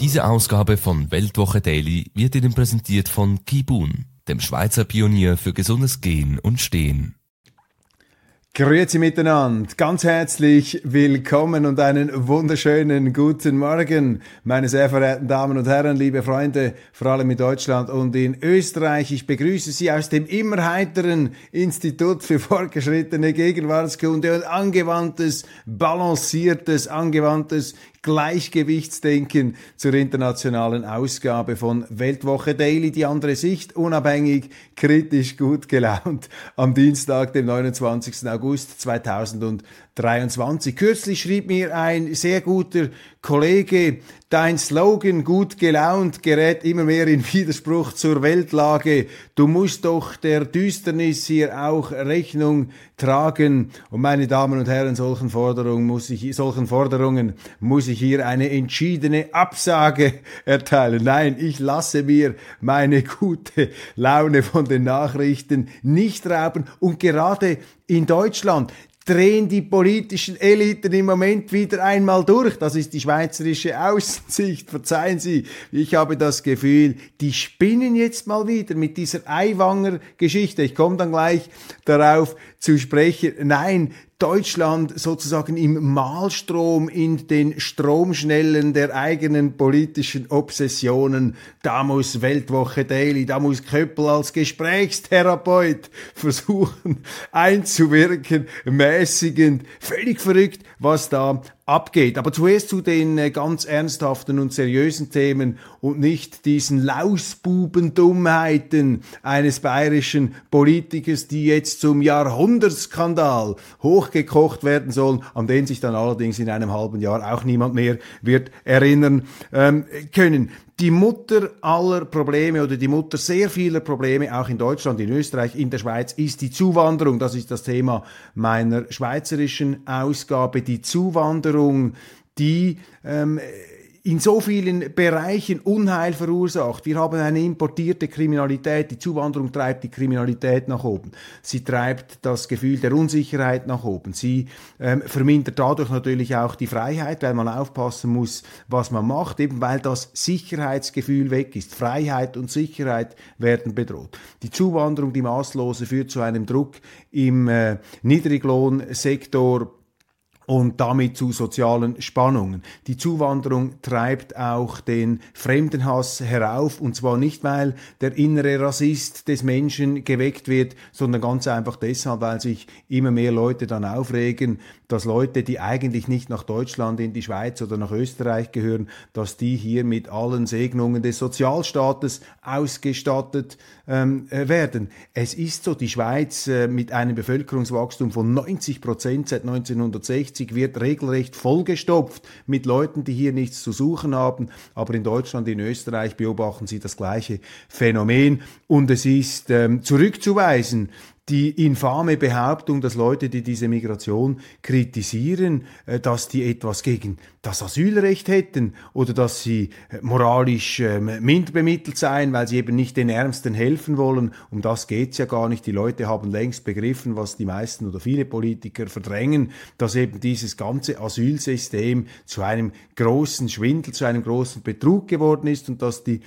Diese Ausgabe von Weltwoche Daily wird Ihnen präsentiert von Kibun, dem Schweizer Pionier für gesundes Gehen und Stehen. Grüezi miteinander, ganz herzlich willkommen und einen wunderschönen guten Morgen, meine sehr verehrten Damen und Herren, liebe Freunde, vor allem in Deutschland und in Österreich. Ich begrüße Sie aus dem immer heiteren Institut für fortgeschrittene Gegenwartskunde und angewandtes, balanciertes, angewandtes Gleichgewichtsdenken zur internationalen Ausgabe von Weltwoche Daily, die andere Sicht, unabhängig, kritisch, gut gelaunt, am Dienstag, dem 29. August 2023. Kürzlich schrieb mir ein sehr guter Kollege, dein Slogan gut gelaunt gerät immer mehr in Widerspruch zur Weltlage. Du musst doch der Düsternis hier auch Rechnung tragen. Und meine Damen und Herren, solchen Forderungen muss ich, solchen Forderungen muss ich hier eine entschiedene Absage erteilen. Nein, ich lasse mir meine gute Laune von den Nachrichten nicht rauben. Und gerade in Deutschland drehen die politischen Eliten im Moment wieder einmal durch. Das ist die schweizerische Aussicht. Verzeihen Sie, ich habe das Gefühl, die spinnen jetzt mal wieder mit dieser Eiwanger-Geschichte. Ich komme dann gleich darauf zu sprechen. Nein, Deutschland sozusagen im Mahlstrom in den Stromschnellen der eigenen politischen Obsessionen. Da muss Weltwoche Daily, da muss Köppel als Gesprächstherapeut versuchen einzuwirken, mäßigend, völlig verrückt, was da abgeht. Aber zuerst zu den äh, ganz ernsthaften und seriösen Themen und nicht diesen Lausbubendummheiten eines bayerischen Politikers, die jetzt zum Jahrhundertskandal hochgekocht werden sollen, an den sich dann allerdings in einem halben Jahr auch niemand mehr wird erinnern ähm, können die Mutter aller Probleme oder die Mutter sehr vieler Probleme, auch in Deutschland, in Österreich, in der Schweiz, ist die Zuwanderung. Das ist das Thema meiner schweizerischen Ausgabe. Die Zuwanderung, die ähm, in so vielen Bereichen Unheil verursacht. Wir haben eine importierte Kriminalität. Die Zuwanderung treibt die Kriminalität nach oben. Sie treibt das Gefühl der Unsicherheit nach oben. Sie ähm, vermindert dadurch natürlich auch die Freiheit, weil man aufpassen muss, was man macht, eben weil das Sicherheitsgefühl weg ist. Freiheit und Sicherheit werden bedroht. Die Zuwanderung, die maßlose, führt zu einem Druck im äh, Niedriglohnsektor und damit zu sozialen Spannungen. Die Zuwanderung treibt auch den Fremdenhass herauf und zwar nicht, weil der innere Rassist des Menschen geweckt wird, sondern ganz einfach deshalb, weil sich immer mehr Leute dann aufregen, dass Leute, die eigentlich nicht nach Deutschland, in die Schweiz oder nach Österreich gehören, dass die hier mit allen Segnungen des Sozialstaates ausgestattet ähm, äh, werden. Es ist so, die Schweiz äh, mit einem Bevölkerungswachstum von 90 Prozent seit 1960 wird regelrecht vollgestopft mit Leuten, die hier nichts zu suchen haben. Aber in Deutschland, in Österreich beobachten Sie das gleiche Phänomen. Und es ist ähm, zurückzuweisen, die infame Behauptung, dass Leute, die diese Migration kritisieren, äh, dass die etwas gegen das Asylrecht hätten oder dass sie äh, moralisch ähm, minder bemittelt seien, weil sie eben nicht den Ärmsten helfen wollen. Um das geht's ja gar nicht. Die Leute haben längst begriffen, was die meisten oder viele Politiker verdrängen, dass eben dieses ganze Asylsystem zu einem großen Schwindel, zu einem großen Betrug geworden ist und dass die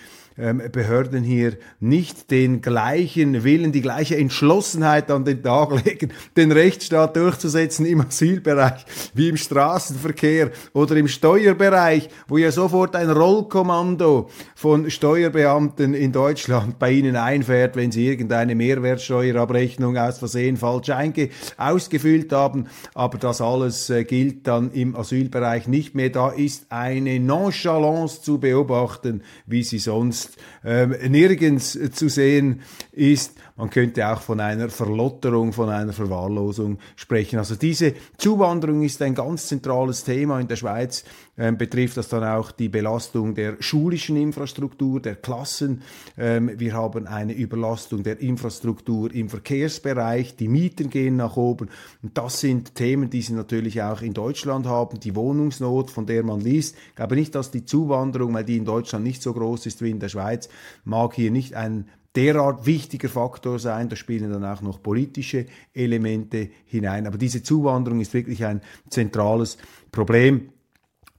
Behörden hier nicht den gleichen Willen, die gleiche Entschlossenheit an den Tag legen, den Rechtsstaat durchzusetzen im Asylbereich wie im Straßenverkehr oder im Steuerbereich, wo ja sofort ein Rollkommando von Steuerbeamten in Deutschland bei Ihnen einfährt, wenn Sie irgendeine Mehrwertsteuerabrechnung aus Versehen falsch ausgefüllt haben. Aber das alles äh, gilt dann im Asylbereich nicht mehr. Da ist eine Nonchalance zu beobachten, wie sie sonst ähm, nirgends zu sehen ist. Man könnte auch von einer Verlotterung, von einer Verwahrlosung sprechen. Also diese Zuwanderung ist ein ganz zentrales Thema in der Schweiz. Ähm, betrifft das dann auch die Belastung der schulischen Infrastruktur, der Klassen. Ähm, wir haben eine Überlastung der Infrastruktur im Verkehrsbereich. Die Mieten gehen nach oben. Und das sind Themen, die Sie natürlich auch in Deutschland haben. Die Wohnungsnot, von der man liest. Ich glaube nicht, dass die Zuwanderung, weil die in Deutschland nicht so groß ist wie in der Schweiz, mag hier nicht ein derart wichtiger Faktor sein. Da spielen dann auch noch politische Elemente hinein. Aber diese Zuwanderung ist wirklich ein zentrales Problem.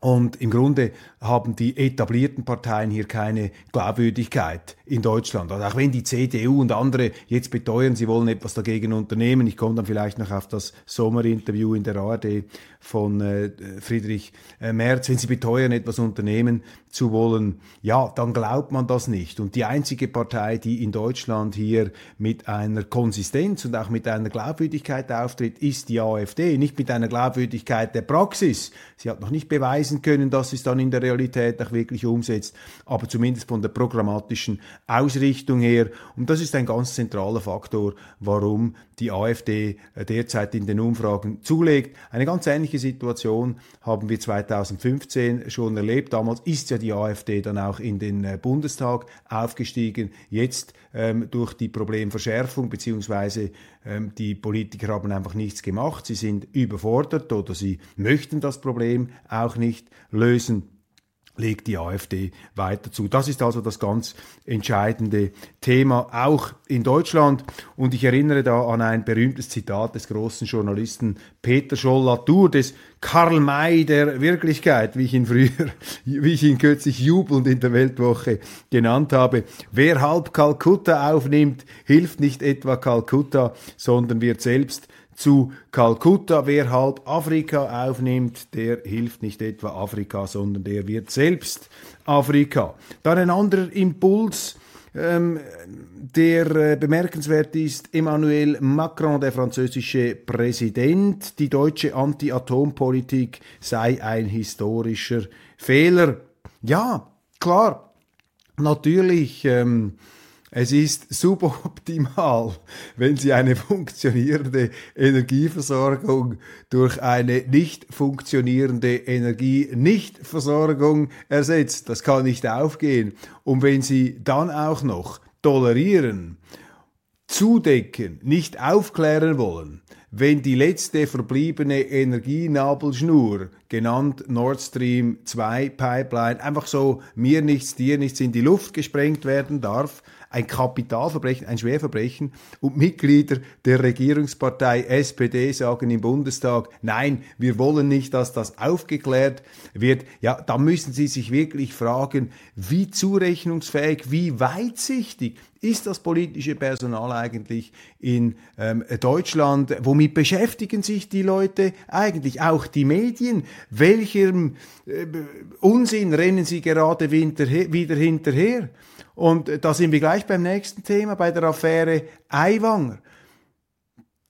Und im Grunde haben die etablierten Parteien hier keine Glaubwürdigkeit in Deutschland. Also auch wenn die CDU und andere jetzt beteuern, sie wollen etwas dagegen unternehmen, ich komme dann vielleicht noch auf das Sommerinterview in der ARD von äh, Friedrich äh, Merz, wenn sie beteuern, etwas unternehmen zu wollen, ja, dann glaubt man das nicht. Und die einzige Partei, die in Deutschland hier mit einer Konsistenz und auch mit einer Glaubwürdigkeit auftritt, ist die AfD, nicht mit einer Glaubwürdigkeit der Praxis. Sie hat noch nicht beweisen können, dass sie es dann in der Realität auch wirklich umsetzt, aber zumindest von der programmatischen Ausrichtung her. Und das ist ein ganz zentraler Faktor, warum die AfD äh, derzeit in den Umfragen zulegt. Eine ganz ähnliche Situation haben wir 2015 schon erlebt. Damals ist ja die AfD dann auch in den äh, Bundestag aufgestiegen. Jetzt ähm, durch die Problemverschärfung beziehungsweise ähm, die Politiker haben einfach nichts gemacht. Sie sind überfordert oder sie möchten das Problem auch nicht lösen legt die AfD weiter zu. Das ist also das ganz entscheidende Thema, auch in Deutschland. Und ich erinnere da an ein berühmtes Zitat des großen Journalisten Peter Scholl-Latour, des Karl May der Wirklichkeit, wie ich ihn früher, wie ich ihn kürzlich jubelnd in der Weltwoche genannt habe. Wer halb Kalkutta aufnimmt, hilft nicht etwa Kalkutta, sondern wird selbst zu Kalkutta. Wer halb Afrika aufnimmt, der hilft nicht etwa Afrika, sondern der wird selbst Afrika. Dann ein anderer Impuls, ähm, der äh, bemerkenswert ist, Emmanuel Macron, der französische Präsident, die deutsche Anti-Atom-Politik sei ein historischer Fehler. Ja, klar, natürlich. Ähm, es ist suboptimal, wenn Sie eine funktionierende Energieversorgung durch eine nicht funktionierende Energienichtversorgung ersetzt. Das kann nicht aufgehen. Und wenn Sie dann auch noch tolerieren, zudecken, nicht aufklären wollen, wenn die letzte verbliebene Energienabelschnur, genannt Nord Stream 2 Pipeline, einfach so mir nichts, dir nichts in die Luft gesprengt werden darf, ein Kapitalverbrechen, ein Schwerverbrechen und Mitglieder der Regierungspartei SPD sagen im Bundestag, nein, wir wollen nicht, dass das aufgeklärt wird, ja, da müssen Sie sich wirklich fragen, wie zurechnungsfähig, wie weitsichtig ist das politische Personal eigentlich in ähm, Deutschland? Womit beschäftigen sich die Leute eigentlich? Auch die Medien? Welchem äh, Unsinn rennen sie gerade wieder hinterher? Und da sind wir gleich beim nächsten Thema, bei der Affäre Aiwanger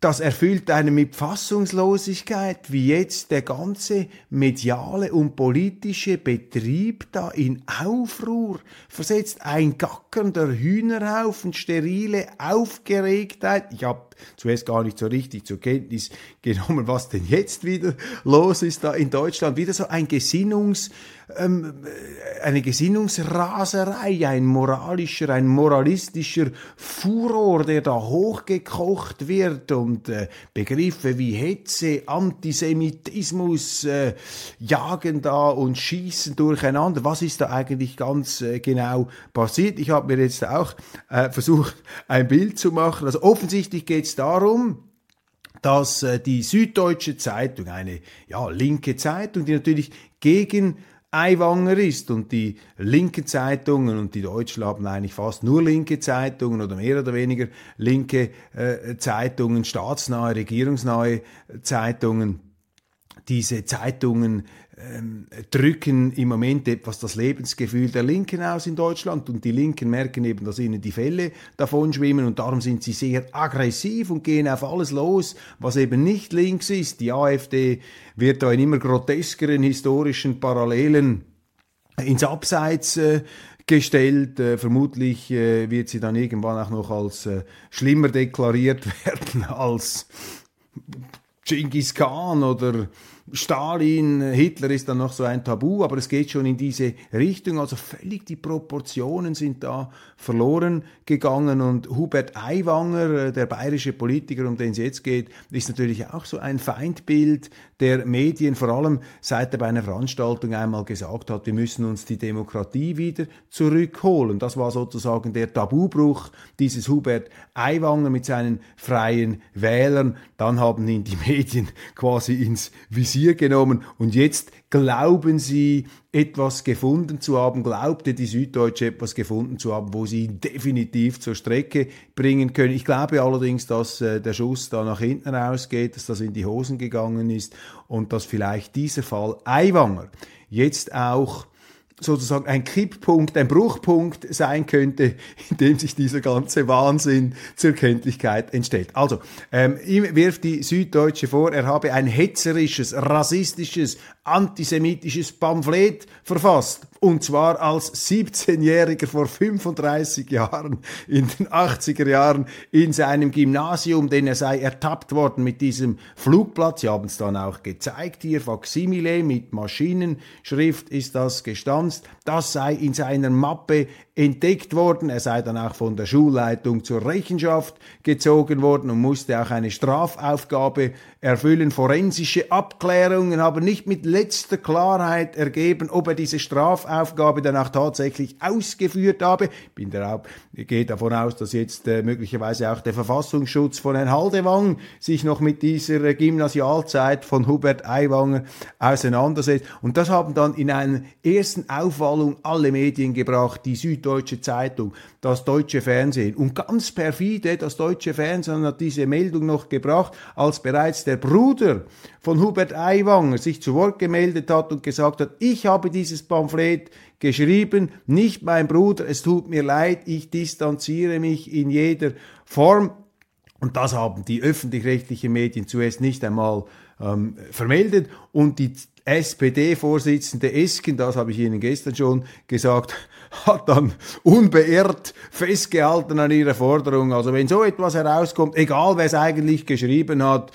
das erfüllt einen mit Fassungslosigkeit, wie jetzt der ganze mediale und politische Betrieb da in Aufruhr versetzt. Ein gackernder Hühnerhaufen, sterile Aufgeregtheit. Habe zuerst gar nicht so richtig zur Kenntnis genommen, was denn jetzt wieder los ist da in Deutschland. Wieder so ein Gesinnungs, ähm, eine Gesinnungsraserei, ein moralischer, ein moralistischer Furor, der da hochgekocht wird und äh, Begriffe wie Hetze, Antisemitismus äh, jagen da und schießen durcheinander. Was ist da eigentlich ganz äh, genau passiert? Ich habe mir jetzt auch äh, versucht, ein Bild zu machen. Also offensichtlich geht es darum, dass äh, die Süddeutsche Zeitung, eine ja, linke Zeitung, die natürlich gegen Eiwanger ist und die linken Zeitungen und die Deutschen haben eigentlich fast nur linke Zeitungen oder mehr oder weniger linke äh, Zeitungen, staatsnahe, regierungsnahe Zeitungen. Diese Zeitungen ähm, drücken im Moment etwas das Lebensgefühl der Linken aus in Deutschland und die Linken merken eben, dass ihnen die Fälle davon schwimmen und darum sind sie sehr aggressiv und gehen auf alles los, was eben nicht links ist. Die AfD wird da in immer groteskeren historischen Parallelen ins Abseits äh, gestellt. Äh, vermutlich äh, wird sie dann irgendwann auch noch als äh, schlimmer deklariert werden als Genghis Khan oder Stalin, Hitler ist dann noch so ein Tabu, aber es geht schon in diese Richtung. Also völlig die Proportionen sind da verloren gegangen und Hubert Aiwanger, äh, der bayerische Politiker, um den es jetzt geht, ist natürlich auch so ein Feindbild der Medien, vor allem seit er bei einer Veranstaltung einmal gesagt hat, wir müssen uns die Demokratie wieder zurückholen. Das war sozusagen der Tabubruch dieses Hubert Aiwanger mit seinen freien Wählern. Dann haben ihn die Medien quasi ins Visier genommen und jetzt glauben sie, etwas gefunden zu haben, glaubte die Süddeutsche etwas gefunden zu haben, wo sie ihn definitiv zur Strecke bringen können. Ich glaube allerdings, dass äh, der Schuss da nach hinten rausgeht, dass das in die Hosen gegangen ist und dass vielleicht dieser Fall Eiwanger jetzt auch sozusagen ein Kipppunkt, ein Bruchpunkt sein könnte, in dem sich dieser ganze Wahnsinn zur Kenntlichkeit entstellt. Also, ähm, ihm wirft die Süddeutsche vor, er habe ein hetzerisches, rassistisches, antisemitisches Pamphlet verfasst. Und zwar als 17-Jähriger vor 35 Jahren, in den 80er Jahren, in seinem Gymnasium, denn er sei ertappt worden mit diesem Flugblatt. Sie haben es dann auch gezeigt hier, Faximile mit Maschinenschrift ist das gestanzt. Das sei in seiner Mappe entdeckt worden. Er sei dann auch von der Schulleitung zur Rechenschaft gezogen worden und musste auch eine Strafaufgabe erfüllen. Forensische Abklärungen haben nicht mit letzter Klarheit ergeben, ob er diese Strafaufgabe dann auch tatsächlich ausgeführt habe. Ich bin darauf, ich gehe davon aus, dass jetzt äh, möglicherweise auch der Verfassungsschutz von Herrn Haldewang sich noch mit dieser äh, Gymnasialzeit von Hubert Aiwanger auseinandersetzt. Und das haben dann in einer ersten Aufwallung alle Medien gebracht, die Süd Süddeutsche Zeitung, das deutsche Fernsehen. Und ganz perfide, das deutsche Fernsehen hat diese Meldung noch gebracht, als bereits der Bruder von Hubert Aiwanger sich zu Wort gemeldet hat und gesagt hat, ich habe dieses Pamphlet geschrieben, nicht mein Bruder, es tut mir leid, ich distanziere mich in jeder Form. Und das haben die öffentlich-rechtlichen Medien zuerst nicht einmal ähm, vermeldet. Und die SPD-Vorsitzende Esken, das habe ich Ihnen gestern schon gesagt, hat dann unbeirrt festgehalten an ihrer Forderung. Also wenn so etwas herauskommt, egal wer es eigentlich geschrieben hat,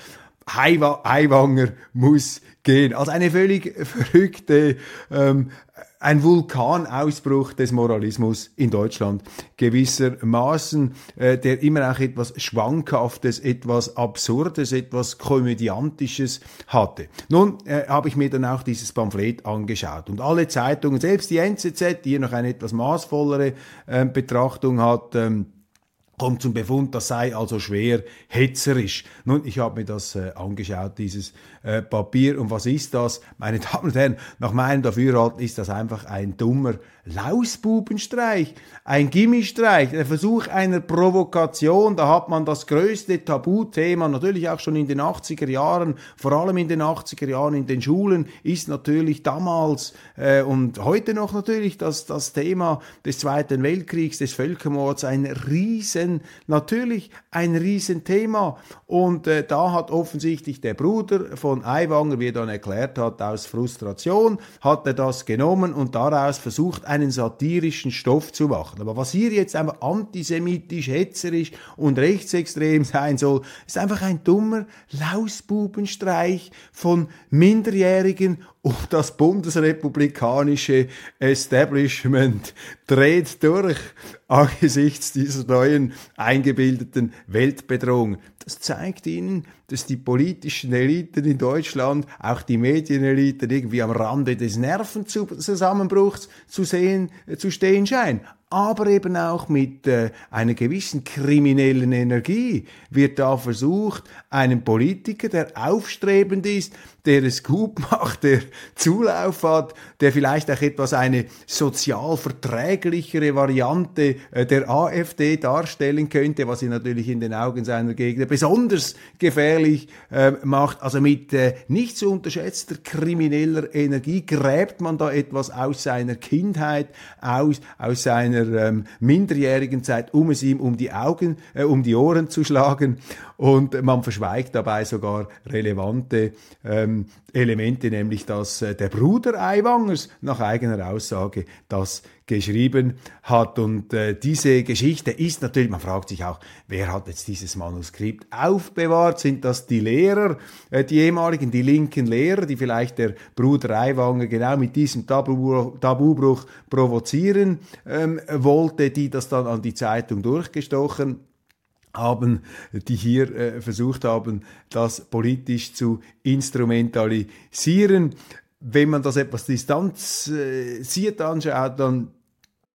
Aiwanger muss gehen. Also eine völlig verrückte ähm, ein Vulkanausbruch des Moralismus in Deutschland gewissermaßen, äh, der immer auch etwas Schwankhaftes, etwas Absurdes, etwas Komödiantisches hatte. Nun äh, habe ich mir dann auch dieses Pamphlet angeschaut und alle Zeitungen, selbst die NZZ, die hier noch eine etwas maßvollere äh, Betrachtung hat, ähm, kommt zum Befund, das sei also schwer hetzerisch. Nun, ich habe mir das äh, angeschaut, dieses äh, Papier. Und was ist das? Meine Damen und Herren, nach meinem Dafürhalten ist das einfach ein dummer Lausbubenstreich, ein Gimmistreich, der Versuch einer Provokation. Da hat man das größte Tabuthema, natürlich auch schon in den 80er Jahren, vor allem in den 80er Jahren in den Schulen, ist natürlich damals äh, und heute noch natürlich das, das Thema des Zweiten Weltkriegs, des Völkermords, ein riesen, natürlich ein Riesenthema. Und äh, da hat offensichtlich der Bruder von Aiwanger, wie er dann erklärt hat, aus Frustration, hat er das genommen und daraus versucht, einen satirischen Stoff zu machen. Aber was hier jetzt einfach antisemitisch, hetzerisch und rechtsextrem sein soll, ist einfach ein dummer Lausbubenstreich von Minderjährigen und das bundesrepublikanische Establishment dreht durch angesichts dieser neuen eingebildeten Weltbedrohung. Das zeigt Ihnen, dass die politischen Eliten in Deutschland, auch die Medieneliten irgendwie am Rande des Nervenzusammenbruchs zu sehen, äh, zu stehen scheinen. Aber eben auch mit äh, einer gewissen kriminellen Energie wird da versucht, einen Politiker, der aufstrebend ist, der es gut macht, der Zulauf hat, der vielleicht auch etwas eine sozial verträglichere Variante äh, der AfD darstellen könnte, was sie natürlich in den Augen seiner Gegner besonders gefährlich äh, macht. Also mit äh, nicht zu unterschätzter krimineller Energie gräbt man da etwas aus seiner Kindheit, aus, aus seiner seiner ähm, minderjährigen Zeit, um es ihm um die Augen, äh, um die Ohren zu schlagen. Und man verschweigt dabei sogar relevante ähm, Elemente, nämlich dass äh, der Bruder Aiwangers nach eigener Aussage das geschrieben hat. Und äh, diese Geschichte ist natürlich, man fragt sich auch, wer hat jetzt dieses Manuskript aufbewahrt? Sind das die Lehrer, äh, die ehemaligen, die linken Lehrer, die vielleicht der Bruder Aiwanger genau mit diesem Tabu, Tabubruch provozieren ähm, wollte, die das dann an die Zeitung durchgestochen haben, die hier äh, versucht haben, das politisch zu instrumentalisieren. Wenn man das etwas distanziert äh, anschaut, dann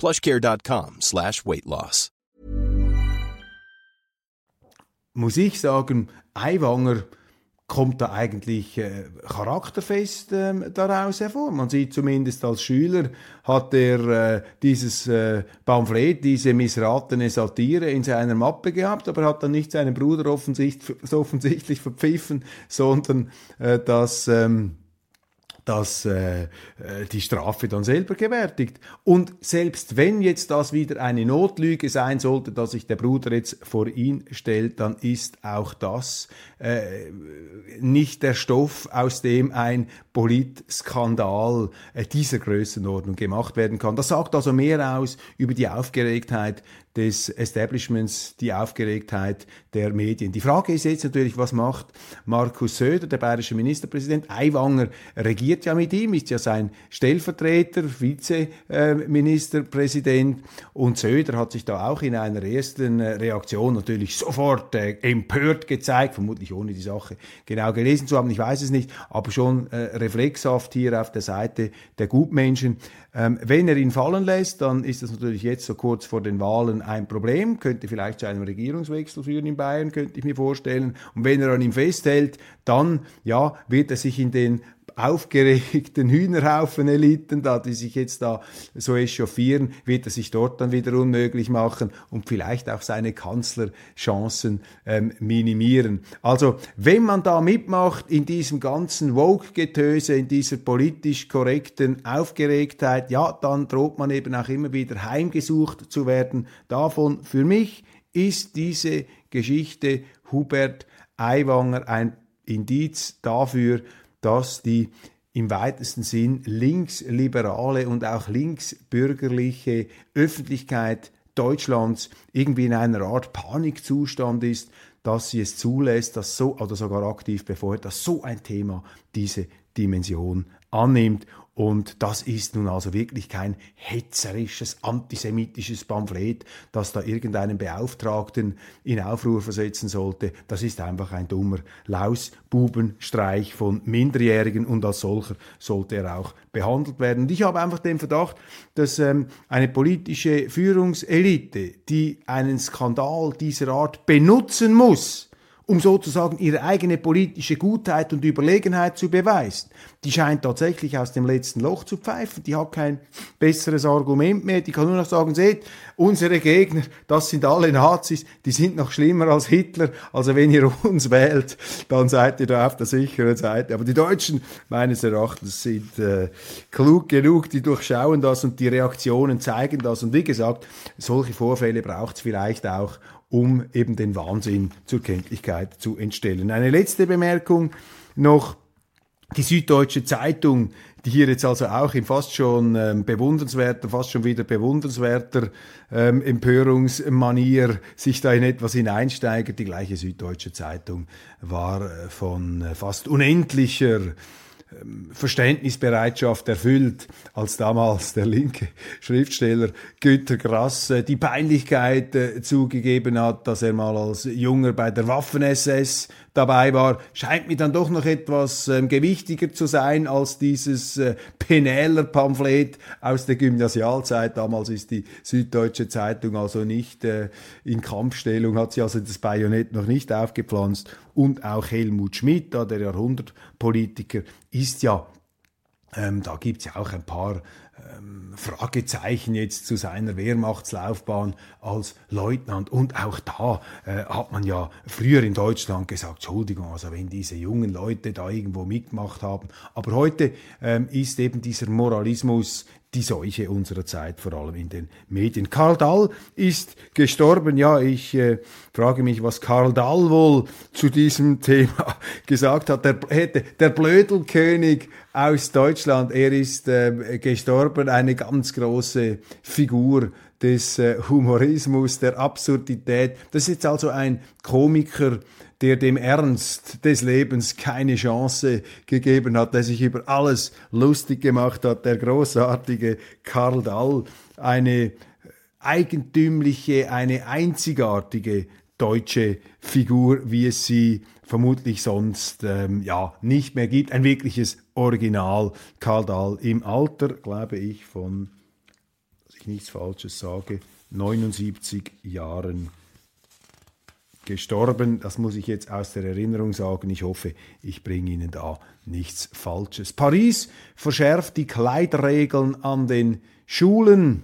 plushcare.com slash weight loss. Muss ich sagen, Aiwanger kommt da eigentlich äh, charakterfest ähm, daraus hervor. Man sieht zumindest als Schüler hat er äh, dieses äh, Pamphlet, diese missratene Satire in seiner Mappe gehabt, aber hat dann nicht seinen Bruder offensichtlich, so offensichtlich verpfiffen, sondern äh, das ähm, dass äh, äh, die Strafe dann selber gewärtigt. Und selbst wenn jetzt das wieder eine Notlüge sein sollte, dass sich der Bruder jetzt vor ihn stellt, dann ist auch das äh, nicht der Stoff, aus dem ein Politskandal äh, dieser Größenordnung gemacht werden kann. Das sagt also mehr aus über die Aufgeregtheit des Establishments, die Aufgeregtheit der Medien. Die Frage ist jetzt natürlich, was macht Markus Söder, der bayerische Ministerpräsident? Aiwanger regiert ja mit ihm, ist ja sein Stellvertreter, Vizeministerpräsident. Und Söder hat sich da auch in einer ersten Reaktion natürlich sofort äh, empört gezeigt, vermutlich ohne die Sache genau gelesen zu haben, ich weiß es nicht, aber schon äh, reflexhaft hier auf der Seite der Gutmenschen. Ähm, wenn er ihn fallen lässt, dann ist das natürlich jetzt so kurz vor den Wahlen ein Problem, könnte vielleicht zu einem Regierungswechsel führen in Bayern, könnte ich mir vorstellen. Und wenn er an ihm festhält, dann ja, wird er sich in den aufgeregten Hühnerhaufen-Eliten da, die sich jetzt da so echauffieren, wird er sich dort dann wieder unmöglich machen und vielleicht auch seine Kanzlerchancen ähm, minimieren. Also, wenn man da mitmacht in diesem ganzen Vogue-Getöse, in dieser politisch korrekten Aufgeregtheit, ja, dann droht man eben auch immer wieder heimgesucht zu werden. Davon für mich ist diese Geschichte Hubert Aiwanger ein Indiz dafür, dass die im weitesten Sinn linksliberale und auch linksbürgerliche Öffentlichkeit Deutschlands irgendwie in einer Art Panikzustand ist, dass sie es zulässt, dass so oder sogar aktiv befeuert, dass so ein Thema diese Dimension annimmt und das ist nun also wirklich kein hetzerisches, antisemitisches Pamphlet, das da irgendeinen Beauftragten in Aufruhr versetzen sollte. Das ist einfach ein dummer Lausbubenstreich von Minderjährigen und als solcher sollte er auch behandelt werden. Und ich habe einfach den Verdacht, dass ähm, eine politische Führungselite, die einen Skandal dieser Art benutzen muss, um sozusagen ihre eigene politische Gutheit und Überlegenheit zu beweisen. Die scheint tatsächlich aus dem letzten Loch zu pfeifen. Die hat kein besseres Argument mehr. Die kann nur noch sagen, seht, unsere Gegner, das sind alle Nazis, die sind noch schlimmer als Hitler. Also wenn ihr uns wählt, dann seid ihr da auf der sicheren Seite. Aber die Deutschen, meines Erachtens, sind äh, klug genug, die durchschauen das und die Reaktionen zeigen das. Und wie gesagt, solche Vorfälle braucht es vielleicht auch, um eben den Wahnsinn zur Kenntlichkeit zu entstellen. Eine letzte Bemerkung noch. Die Süddeutsche Zeitung, die hier jetzt also auch in fast schon ähm, bewundernswerter, fast schon wieder bewundernswerter ähm, Empörungsmanier sich da in etwas hineinsteigert. Die gleiche Süddeutsche Zeitung war äh, von äh, fast unendlicher Verständnisbereitschaft erfüllt, als damals der linke Schriftsteller Günter Grass die Peinlichkeit äh, zugegeben hat, dass er mal als Junger bei der Waffen-SS dabei war, scheint mir dann doch noch etwas ähm, gewichtiger zu sein als dieses äh, Penäler-Pamphlet aus der Gymnasialzeit. Damals ist die Süddeutsche Zeitung also nicht äh, in Kampfstellung, hat sie also das Bajonett noch nicht aufgepflanzt. Und auch Helmut Schmidt, der Jahrhundertpolitiker, ist ja ähm, da gibt's ja auch ein paar Fragezeichen jetzt zu seiner Wehrmachtslaufbahn als Leutnant. Und auch da äh, hat man ja früher in Deutschland gesagt, Entschuldigung, also wenn diese jungen Leute da irgendwo mitgemacht haben. Aber heute ähm, ist eben dieser Moralismus die Seuche unserer Zeit, vor allem in den Medien. Karl Dahl ist gestorben. Ja, ich äh, frage mich, was Karl Dahl wohl zu diesem Thema gesagt hat. Der, hätte, der Blödelkönig aus Deutschland, er ist äh, gestorben, eine ganz große Figur des äh, Humorismus, der Absurdität. Das ist jetzt also ein Komiker, der dem Ernst des Lebens keine Chance gegeben hat, der sich über alles lustig gemacht hat, der großartige Karl Dall, eine eigentümliche, eine einzigartige deutsche Figur, wie es sie vermutlich sonst ähm, ja nicht mehr gibt. Ein wirkliches Original Karl Dahl im Alter, glaube ich, von, dass ich nichts Falsches sage, 79 Jahren gestorben. Das muss ich jetzt aus der Erinnerung sagen. Ich hoffe, ich bringe Ihnen da nichts Falsches. Paris verschärft die Kleidregeln an den Schulen.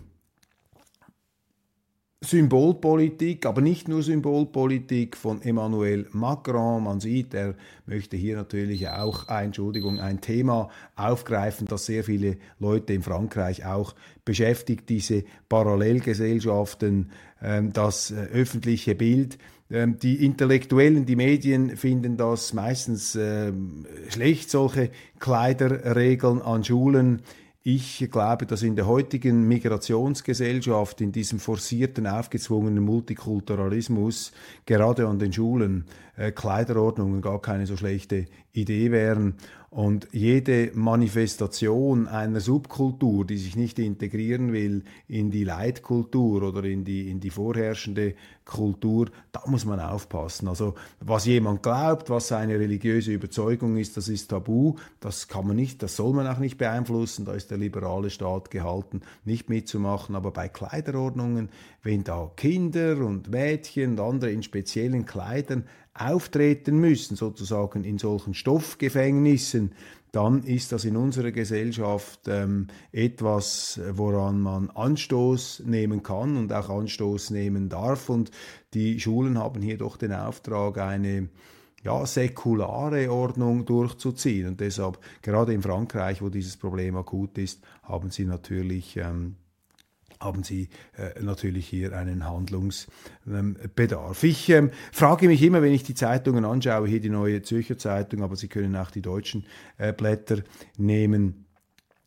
Symbolpolitik, aber nicht nur Symbolpolitik von Emmanuel Macron. Man sieht, er möchte hier natürlich auch, Entschuldigung, ein Thema aufgreifen, das sehr viele Leute in Frankreich auch beschäftigt, diese Parallelgesellschaften, ähm, das äh, öffentliche Bild die Intellektuellen, die Medien finden das meistens ähm, schlecht, solche Kleiderregeln an Schulen. Ich glaube, dass in der heutigen Migrationsgesellschaft, in diesem forcierten, aufgezwungenen Multikulturalismus, gerade an den Schulen, äh, Kleiderordnungen gar keine so schlechte Idee wären. Und jede Manifestation einer Subkultur, die sich nicht integrieren will in die Leitkultur oder in die, in die vorherrschende Kultur, da muss man aufpassen. Also was jemand glaubt, was seine religiöse Überzeugung ist, das ist tabu, das kann man nicht, das soll man auch nicht beeinflussen, da ist der liberale Staat gehalten, nicht mitzumachen. Aber bei Kleiderordnungen, wenn da Kinder und Mädchen und andere in speziellen Kleidern auftreten müssen, sozusagen in solchen Stoffgefängnissen, dann ist das in unserer Gesellschaft ähm, etwas, woran man Anstoß nehmen kann und auch Anstoß nehmen darf. Und die Schulen haben hier doch den Auftrag, eine ja, säkulare Ordnung durchzuziehen. Und deshalb, gerade in Frankreich, wo dieses Problem akut ist, haben sie natürlich ähm, haben Sie äh, natürlich hier einen Handlungsbedarf. Ähm, ich ähm, frage mich immer, wenn ich die Zeitungen anschaue, hier die neue Zürcher Zeitung, aber Sie können auch die deutschen äh, Blätter nehmen,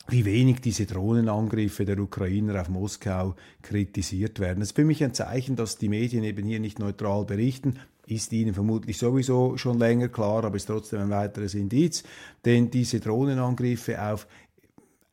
wie wenig diese Drohnenangriffe der Ukrainer auf Moskau kritisiert werden. Das ist für mich ein Zeichen, dass die Medien eben hier nicht neutral berichten, ist Ihnen vermutlich sowieso schon länger klar, aber ist trotzdem ein weiteres Indiz, denn diese Drohnenangriffe auf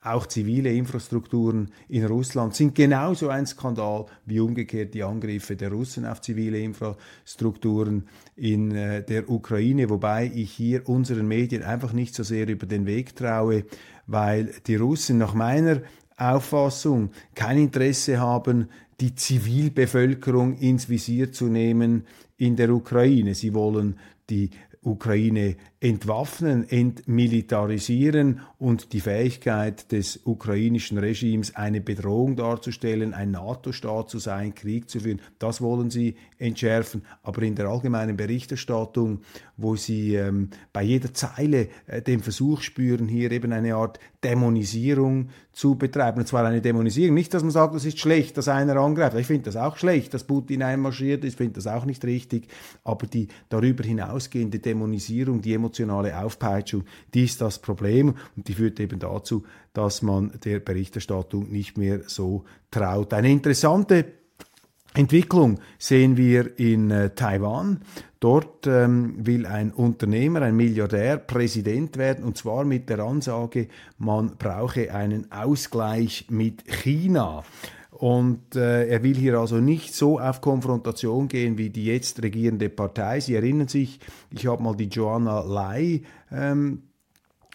auch zivile Infrastrukturen in Russland sind genauso ein Skandal wie umgekehrt die Angriffe der Russen auf zivile Infrastrukturen in äh, der Ukraine, wobei ich hier unseren Medien einfach nicht so sehr über den Weg traue, weil die Russen nach meiner Auffassung kein Interesse haben, die Zivilbevölkerung ins Visier zu nehmen in der Ukraine. Sie wollen die Ukraine entwaffnen, entmilitarisieren und die Fähigkeit des ukrainischen Regimes, eine Bedrohung darzustellen, ein NATO-Staat zu sein, Krieg zu führen, das wollen sie entschärfen. Aber in der allgemeinen Berichterstattung, wo sie ähm, bei jeder Zeile äh, den Versuch spüren, hier eben eine Art Dämonisierung zu betreiben. Und zwar eine Dämonisierung. Nicht, dass man sagt, das ist schlecht, dass einer angreift. Ich finde das auch schlecht, dass Putin einmarschiert ist, finde das auch nicht richtig. Aber die darüber hinausgehende Dämonisierung, die emotionale Aufpeitschung, die ist das Problem und die führt eben dazu, dass man der Berichterstattung nicht mehr so traut. Eine interessante Entwicklung sehen wir in äh, Taiwan. Dort ähm, will ein Unternehmer, ein Milliardär Präsident werden und zwar mit der Ansage, man brauche einen Ausgleich mit China. Und äh, er will hier also nicht so auf Konfrontation gehen wie die jetzt regierende Partei. Sie erinnern sich, ich habe mal die Joanna Lai ähm,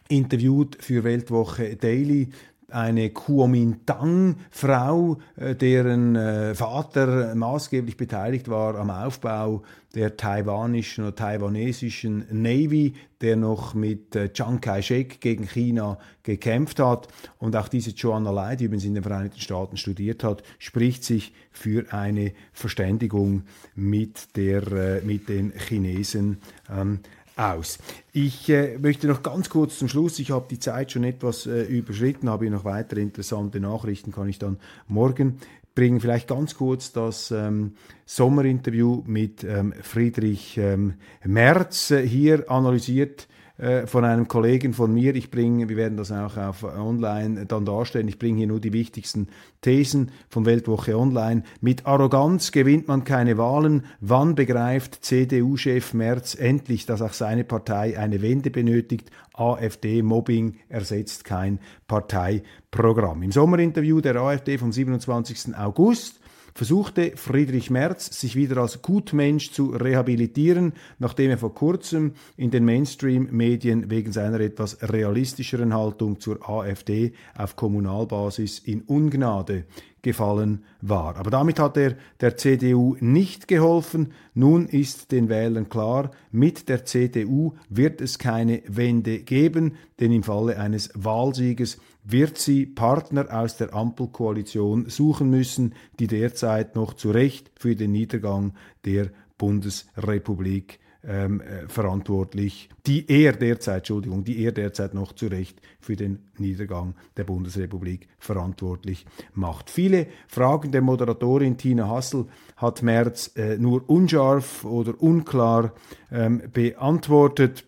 interviewt für Weltwoche Daily eine Kuomintang-Frau, äh, deren äh, Vater maßgeblich beteiligt war am Aufbau der taiwanischen oder taiwanesischen Navy, der noch mit äh, Chiang Kai-shek gegen China gekämpft hat. Und auch diese Joanna Lai, die übrigens in den Vereinigten Staaten studiert hat, spricht sich für eine Verständigung mit, der, mit den Chinesen ähm, aus. Ich äh, möchte noch ganz kurz zum Schluss, ich habe die Zeit schon etwas äh, überschritten, habe hier noch weitere interessante Nachrichten, kann ich dann morgen bringen. Vielleicht ganz kurz das ähm, Sommerinterview mit ähm, Friedrich ähm, Merz äh, hier analysiert äh, von einem Kollegen von mir. Ich bringe, wir werden das auch auf online dann darstellen, ich bringe hier nur die wichtigsten Thesen von Weltwoche Online. Mit Arroganz gewinnt man keine Wahlen. Wann begreift CDU-Chef Merz endlich, dass auch seine Partei eine Wende benötigt? AfD-Mobbing ersetzt kein Parteiprogramm. Im Sommerinterview der AfD vom 27. August versuchte Friedrich Merz, sich wieder als Gutmensch zu rehabilitieren, nachdem er vor kurzem in den Mainstream-Medien wegen seiner etwas realistischeren Haltung zur AfD auf Kommunalbasis in Ungnade gefallen war. Aber damit hat er der CDU nicht geholfen. Nun ist den Wählern klar, mit der CDU wird es keine Wende geben, denn im Falle eines Wahlsieges wird sie Partner aus der Ampelkoalition suchen müssen, die derzeit noch zu Recht für den Niedergang der Bundesrepublik ähm, äh, verantwortlich, die er derzeit, Entschuldigung, die er derzeit noch zu Recht für den Niedergang der Bundesrepublik verantwortlich macht. Viele Fragen der Moderatorin Tina Hassel hat Merz äh, nur unscharf oder unklar ähm, beantwortet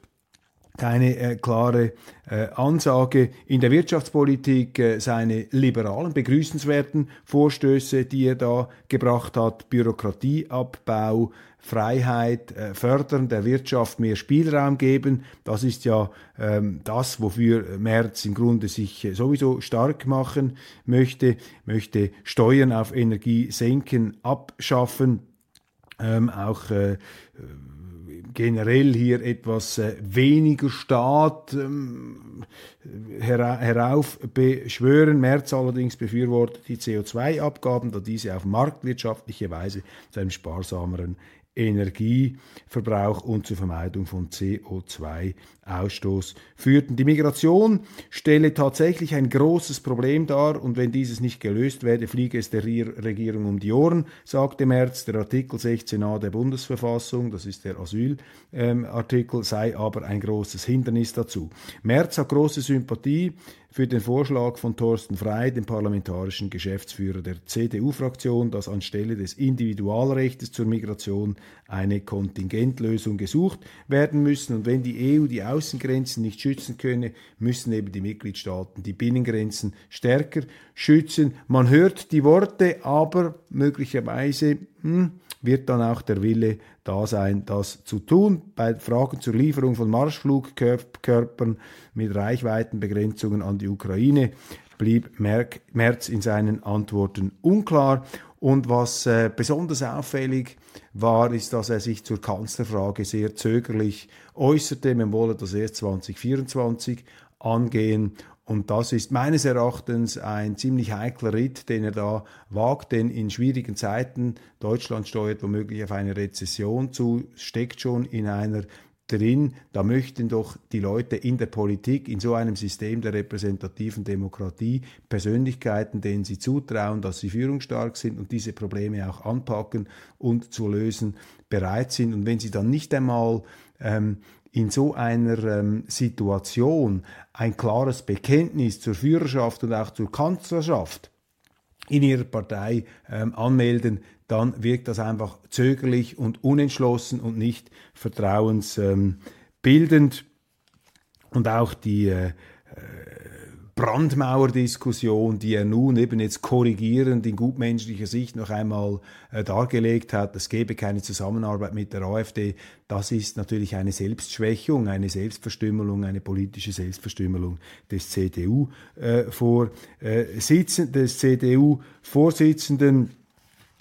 keine äh, klare äh, Ansage in der Wirtschaftspolitik, äh, seine liberalen, begrüßenswerten Vorstöße, die er da gebracht hat, Bürokratieabbau, Freiheit äh, fördern, der Wirtschaft mehr Spielraum geben. Das ist ja ähm, das, wofür Merz im Grunde sich sowieso stark machen möchte, möchte Steuern auf Energie senken, abschaffen, ähm, auch äh, generell hier etwas äh, weniger Staat ähm, hera heraufbeschwören. Merz allerdings befürwortet die CO2-Abgaben, da diese auf marktwirtschaftliche Weise zu einem sparsameren Energieverbrauch und zur Vermeidung von CO2-Ausstoß führten. Die Migration stelle tatsächlich ein großes Problem dar und wenn dieses nicht gelöst werde, fliege es der Regierung um die Ohren, sagte Merz. Der Artikel 16a der Bundesverfassung, das ist der Asylartikel, ähm, sei aber ein großes Hindernis dazu. Merz hat große Sympathie für den Vorschlag von Thorsten Frey, dem parlamentarischen Geschäftsführer der CDU-Fraktion, dass anstelle des Individualrechts zur Migration eine Kontingentlösung gesucht werden müssen. Und wenn die EU die Außengrenzen nicht schützen könne, müssen eben die Mitgliedstaaten die Binnengrenzen stärker schützen. Man hört die Worte, aber möglicherweise wird dann auch der Wille da sein, das zu tun. Bei Fragen zur Lieferung von Marschflugkörpern mit Reichweitenbegrenzungen an die Ukraine blieb Merz in seinen Antworten unklar. Und was äh, besonders auffällig war, ist, dass er sich zur Kanzlerfrage sehr zögerlich äußerte. Man wolle das erst 2024 angehen. Und das ist meines Erachtens ein ziemlich heikler Ritt, den er da wagt, denn in schwierigen Zeiten, Deutschland steuert womöglich auf eine Rezession zu, steckt schon in einer drin, da möchten doch die Leute in der Politik, in so einem System der repräsentativen Demokratie, Persönlichkeiten, denen sie zutrauen, dass sie führungsstark sind und diese Probleme auch anpacken und zu lösen bereit sind. Und wenn sie dann nicht einmal ähm, in so einer ähm, Situation ein klares Bekenntnis zur Führerschaft und auch zur Kanzlerschaft in ihrer Partei ähm, anmelden, dann wirkt das einfach zögerlich und unentschlossen und nicht vertrauensbildend. Und auch die äh, Brandmauerdiskussion, die er nun eben jetzt korrigierend in gutmenschlicher Sicht noch einmal äh, dargelegt hat, es gebe keine Zusammenarbeit mit der AfD, das ist natürlich eine Selbstschwächung, eine Selbstverstümmelung, eine politische Selbstverstümmelung des CDU äh, äh, des CDU-Vorsitzenden.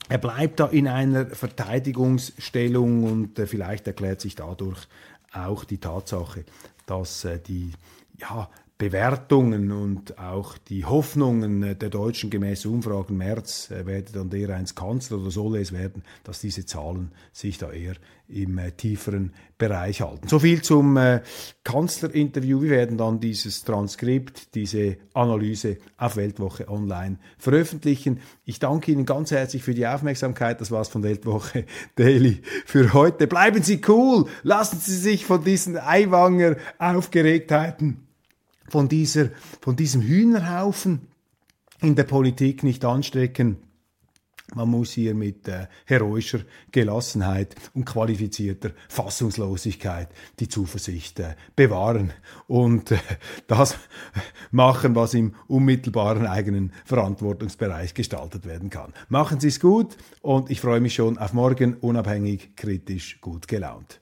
Er bleibt da in einer Verteidigungsstellung und äh, vielleicht erklärt sich dadurch auch die Tatsache, dass äh, die ja, Bewertungen und auch die Hoffnungen der Deutschen gemäß Umfragen März äh, werde dann der eins Kanzler oder soll es werden, dass diese Zahlen sich da eher im äh, tieferen Bereich halten. So viel zum äh, Kanzlerinterview. Wir werden dann dieses Transkript, diese Analyse auf Weltwoche Online veröffentlichen. Ich danke Ihnen ganz herzlich für die Aufmerksamkeit. Das war's von Weltwoche Daily für heute. Bleiben Sie cool. Lassen Sie sich von diesen Eiwanger Aufgeregtheiten von, dieser, von diesem Hühnerhaufen in der Politik nicht anstecken. Man muss hier mit äh, heroischer Gelassenheit und qualifizierter Fassungslosigkeit die Zuversicht äh, bewahren und äh, das machen, was im unmittelbaren eigenen Verantwortungsbereich gestaltet werden kann. Machen Sie es gut und ich freue mich schon auf morgen, unabhängig, kritisch, gut gelaunt.